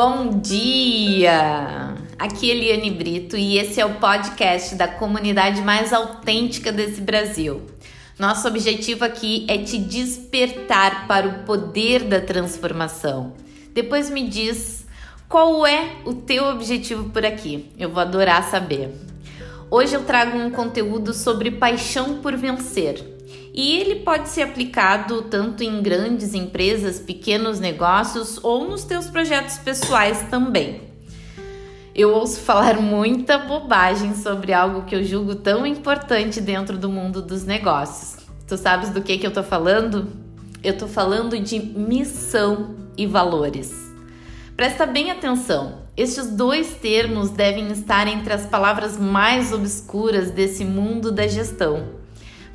Bom dia! Aqui é Eliane Brito e esse é o podcast da comunidade mais autêntica desse Brasil. Nosso objetivo aqui é te despertar para o poder da transformação. Depois me diz qual é o teu objetivo por aqui. Eu vou adorar saber. Hoje eu trago um conteúdo sobre paixão por vencer e ele pode ser aplicado tanto em grandes empresas, pequenos negócios ou nos teus projetos pessoais também. Eu ouço falar muita bobagem sobre algo que eu julgo tão importante dentro do mundo dos negócios. Tu sabes do que, que eu tô falando? Eu tô falando de missão e valores. Presta bem atenção, estes dois termos devem estar entre as palavras mais obscuras desse mundo da gestão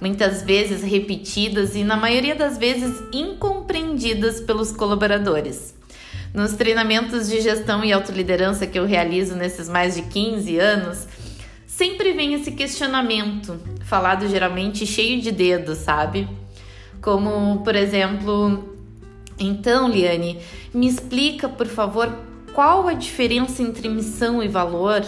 muitas vezes repetidas e, na maioria das vezes, incompreendidas pelos colaboradores. Nos treinamentos de gestão e autoliderança que eu realizo nesses mais de 15 anos, sempre vem esse questionamento, falado geralmente cheio de dedos, sabe? Como, por exemplo, então, Liane, me explica, por favor, qual a diferença entre missão e valor?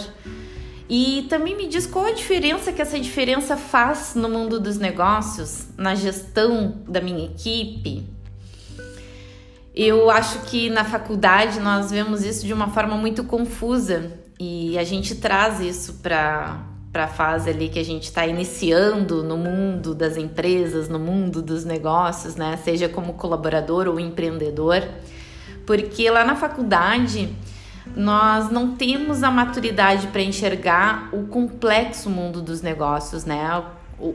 E também me diz qual a diferença que essa diferença faz no mundo dos negócios, na gestão da minha equipe. Eu acho que na faculdade nós vemos isso de uma forma muito confusa e a gente traz isso para a fase ali que a gente está iniciando no mundo das empresas, no mundo dos negócios, né? Seja como colaborador ou empreendedor, porque lá na faculdade nós não temos a maturidade para enxergar o complexo mundo dos negócios, né?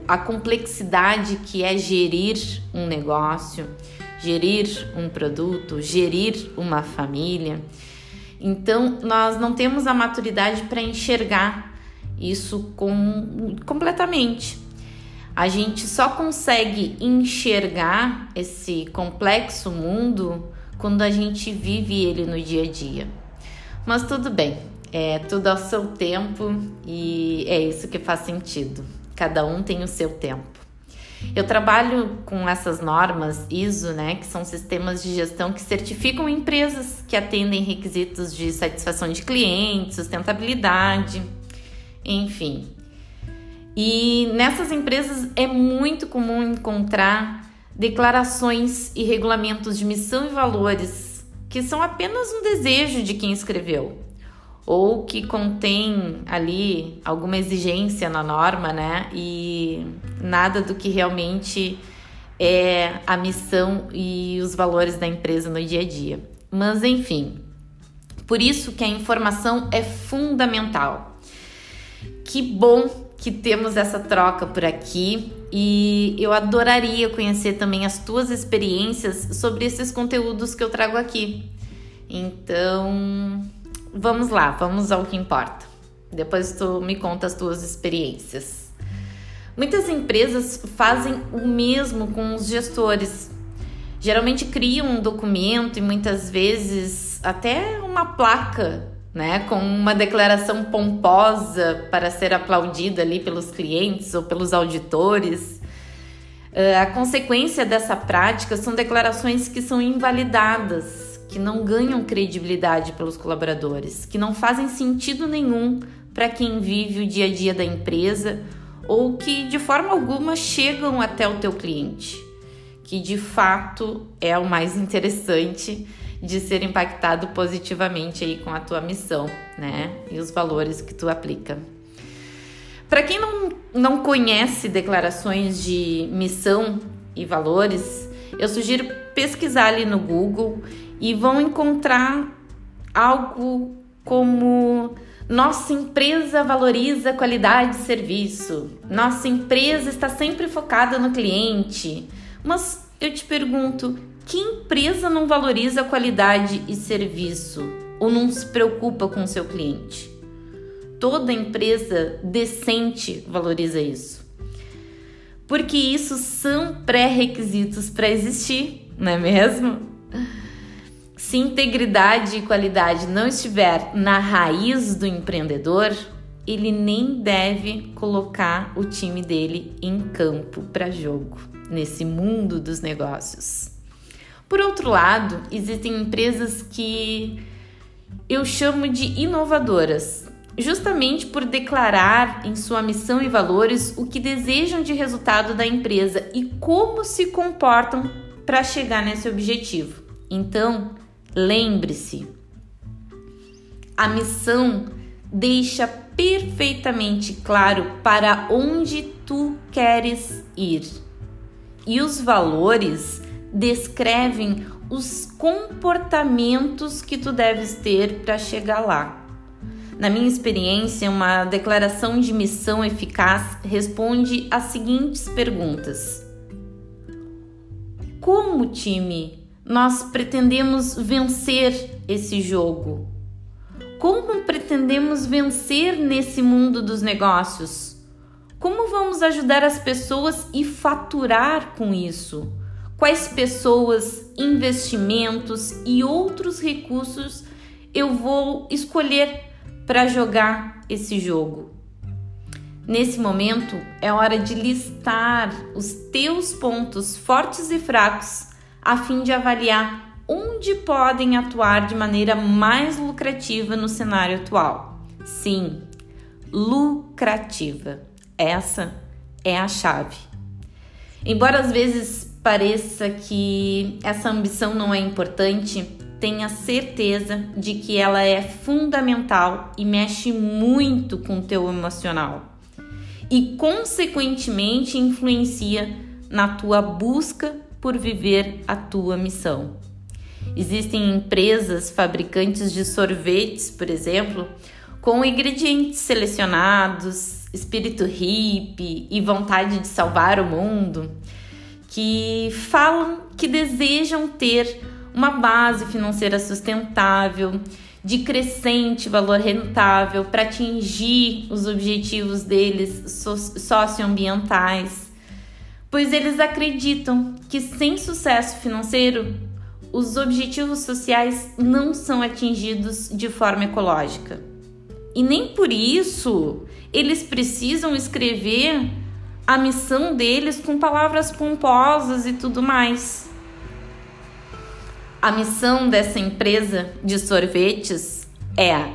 A complexidade que é gerir um negócio, gerir um produto, gerir uma família. Então, nós não temos a maturidade para enxergar isso com, completamente. A gente só consegue enxergar esse complexo mundo quando a gente vive ele no dia a dia. Mas tudo bem, é tudo ao seu tempo e é isso que faz sentido. Cada um tem o seu tempo. Eu trabalho com essas normas ISO, né, que são sistemas de gestão que certificam empresas que atendem requisitos de satisfação de clientes, sustentabilidade, enfim. E nessas empresas é muito comum encontrar declarações e regulamentos de missão e valores que são apenas um desejo de quem escreveu ou que contém ali alguma exigência na norma, né? E nada do que realmente é a missão e os valores da empresa no dia a dia. Mas enfim, por isso que a informação é fundamental. Que bom que temos essa troca por aqui e eu adoraria conhecer também as tuas experiências sobre esses conteúdos que eu trago aqui. Então, vamos lá, vamos ao que importa. Depois tu me conta as tuas experiências. Muitas empresas fazem o mesmo com os gestores. Geralmente criam um documento e muitas vezes até uma placa né, com uma declaração pomposa para ser aplaudida ali pelos clientes ou pelos auditores. Uh, a consequência dessa prática são declarações que são invalidadas, que não ganham credibilidade pelos colaboradores, que não fazem sentido nenhum para quem vive o dia a dia da empresa ou que de forma alguma chegam até o teu cliente, que de fato é o mais interessante de ser impactado positivamente aí com a tua missão, né? E os valores que tu aplica. Para quem não, não conhece declarações de missão e valores, eu sugiro pesquisar ali no Google e vão encontrar algo como nossa empresa valoriza qualidade de serviço. Nossa empresa está sempre focada no cliente. Mas eu te pergunto, que empresa não valoriza qualidade e serviço ou não se preocupa com o seu cliente? Toda empresa decente valoriza isso. Porque isso são pré-requisitos para existir, não é mesmo? Se integridade e qualidade não estiver na raiz do empreendedor, ele nem deve colocar o time dele em campo para jogo, nesse mundo dos negócios. Por outro lado, existem empresas que eu chamo de inovadoras, justamente por declarar em sua missão e valores o que desejam de resultado da empresa e como se comportam para chegar nesse objetivo. Então, lembre-se, a missão deixa perfeitamente claro para onde tu queres ir. E os valores descrevem os comportamentos que tu deves ter para chegar lá. Na minha experiência, uma declaração de missão eficaz responde às seguintes perguntas: Como time nós pretendemos vencer esse jogo? Como pretendemos vencer nesse mundo dos negócios? Como vamos ajudar as pessoas e faturar com isso? Quais pessoas, investimentos e outros recursos eu vou escolher para jogar esse jogo? Nesse momento é hora de listar os teus pontos fortes e fracos a fim de avaliar onde podem atuar de maneira mais lucrativa no cenário atual. Sim, lucrativa. Essa é a chave. Embora às vezes pareça que essa ambição não é importante, tenha certeza de que ela é fundamental e mexe muito com o teu emocional e consequentemente influencia na tua busca por viver a tua missão. Existem empresas fabricantes de sorvetes, por exemplo, com ingredientes selecionados, espírito hippie e vontade de salvar o mundo, que falam que desejam ter uma base financeira sustentável, de crescente valor rentável para atingir os objetivos deles socioambientais, pois eles acreditam que sem sucesso financeiro os objetivos sociais não são atingidos de forma ecológica. E nem por isso eles precisam escrever a missão deles com palavras pomposas e tudo mais. A missão dessa empresa de sorvetes é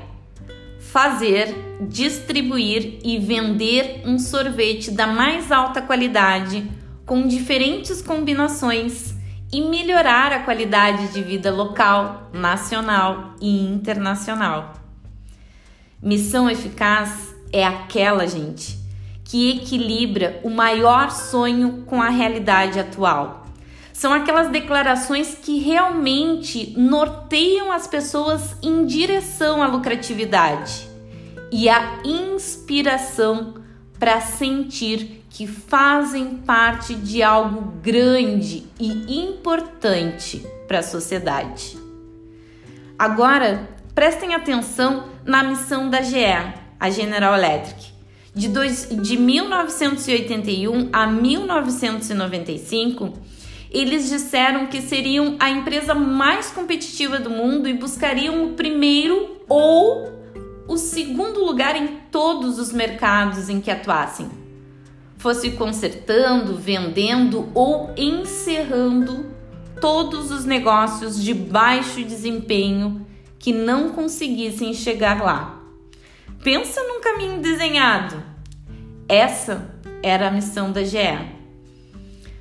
fazer, distribuir e vender um sorvete da mais alta qualidade com diferentes combinações e melhorar a qualidade de vida local, nacional e internacional. Missão eficaz é aquela, gente, que equilibra o maior sonho com a realidade atual. São aquelas declarações que realmente norteiam as pessoas em direção à lucratividade e à inspiração para sentir que fazem parte de algo grande e importante para a sociedade. Agora, prestem atenção na missão da GE, a General Electric. De, dois, de 1981 a 1995, eles disseram que seriam a empresa mais competitiva do mundo e buscariam o primeiro ou o segundo lugar em todos os mercados em que atuassem fosse consertando, vendendo ou encerrando todos os negócios de baixo desempenho que não conseguissem chegar lá. Pensa num caminho desenhado. Essa era a missão da GE.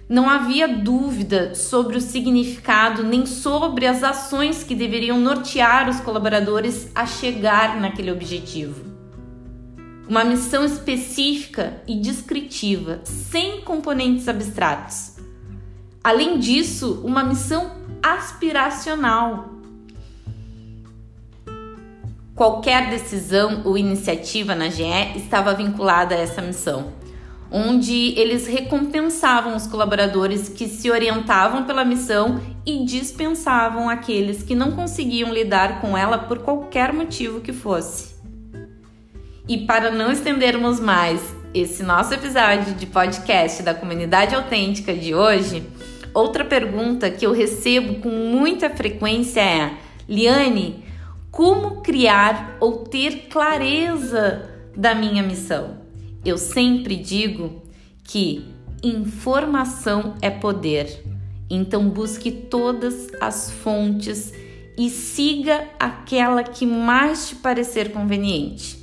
Não havia dúvida sobre o significado nem sobre as ações que deveriam nortear os colaboradores a chegar naquele objetivo uma missão específica e descritiva, sem componentes abstratos. Além disso, uma missão aspiracional. Qualquer decisão ou iniciativa na GE estava vinculada a essa missão, onde eles recompensavam os colaboradores que se orientavam pela missão e dispensavam aqueles que não conseguiam lidar com ela por qualquer motivo que fosse. E para não estendermos mais esse nosso episódio de podcast da comunidade autêntica de hoje, outra pergunta que eu recebo com muita frequência é: Liane, como criar ou ter clareza da minha missão? Eu sempre digo que informação é poder. Então busque todas as fontes e siga aquela que mais te parecer conveniente.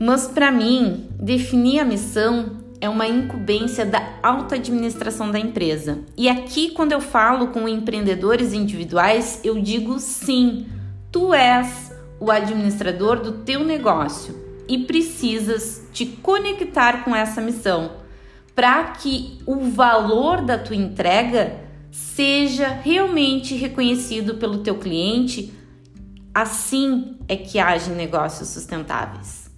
Mas para mim, definir a missão é uma incumbência da alta administração da empresa. E aqui, quando eu falo com empreendedores individuais, eu digo sim, tu és o administrador do teu negócio e precisas te conectar com essa missão para que o valor da tua entrega seja realmente reconhecido pelo teu cliente. Assim é que agem negócios sustentáveis.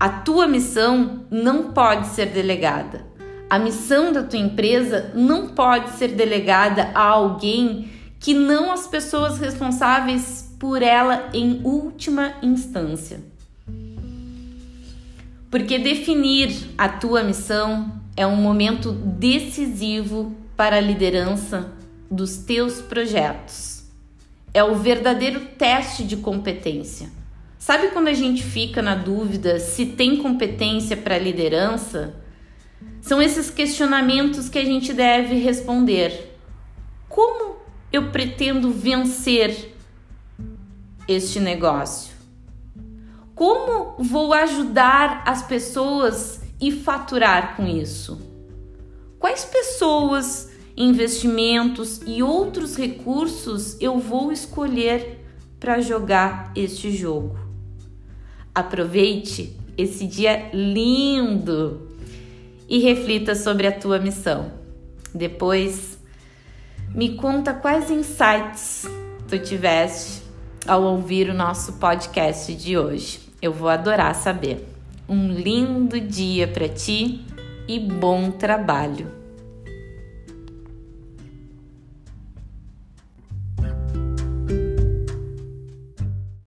A tua missão não pode ser delegada. A missão da tua empresa não pode ser delegada a alguém que não as pessoas responsáveis por ela em última instância. Porque definir a tua missão é um momento decisivo para a liderança dos teus projetos. É o verdadeiro teste de competência. Sabe quando a gente fica na dúvida se tem competência para liderança? São esses questionamentos que a gente deve responder. Como eu pretendo vencer este negócio? Como vou ajudar as pessoas e faturar com isso? Quais pessoas, investimentos e outros recursos eu vou escolher para jogar este jogo? Aproveite esse dia lindo e reflita sobre a tua missão. Depois, me conta quais insights tu tiveste ao ouvir o nosso podcast de hoje. Eu vou adorar saber. Um lindo dia para ti e bom trabalho.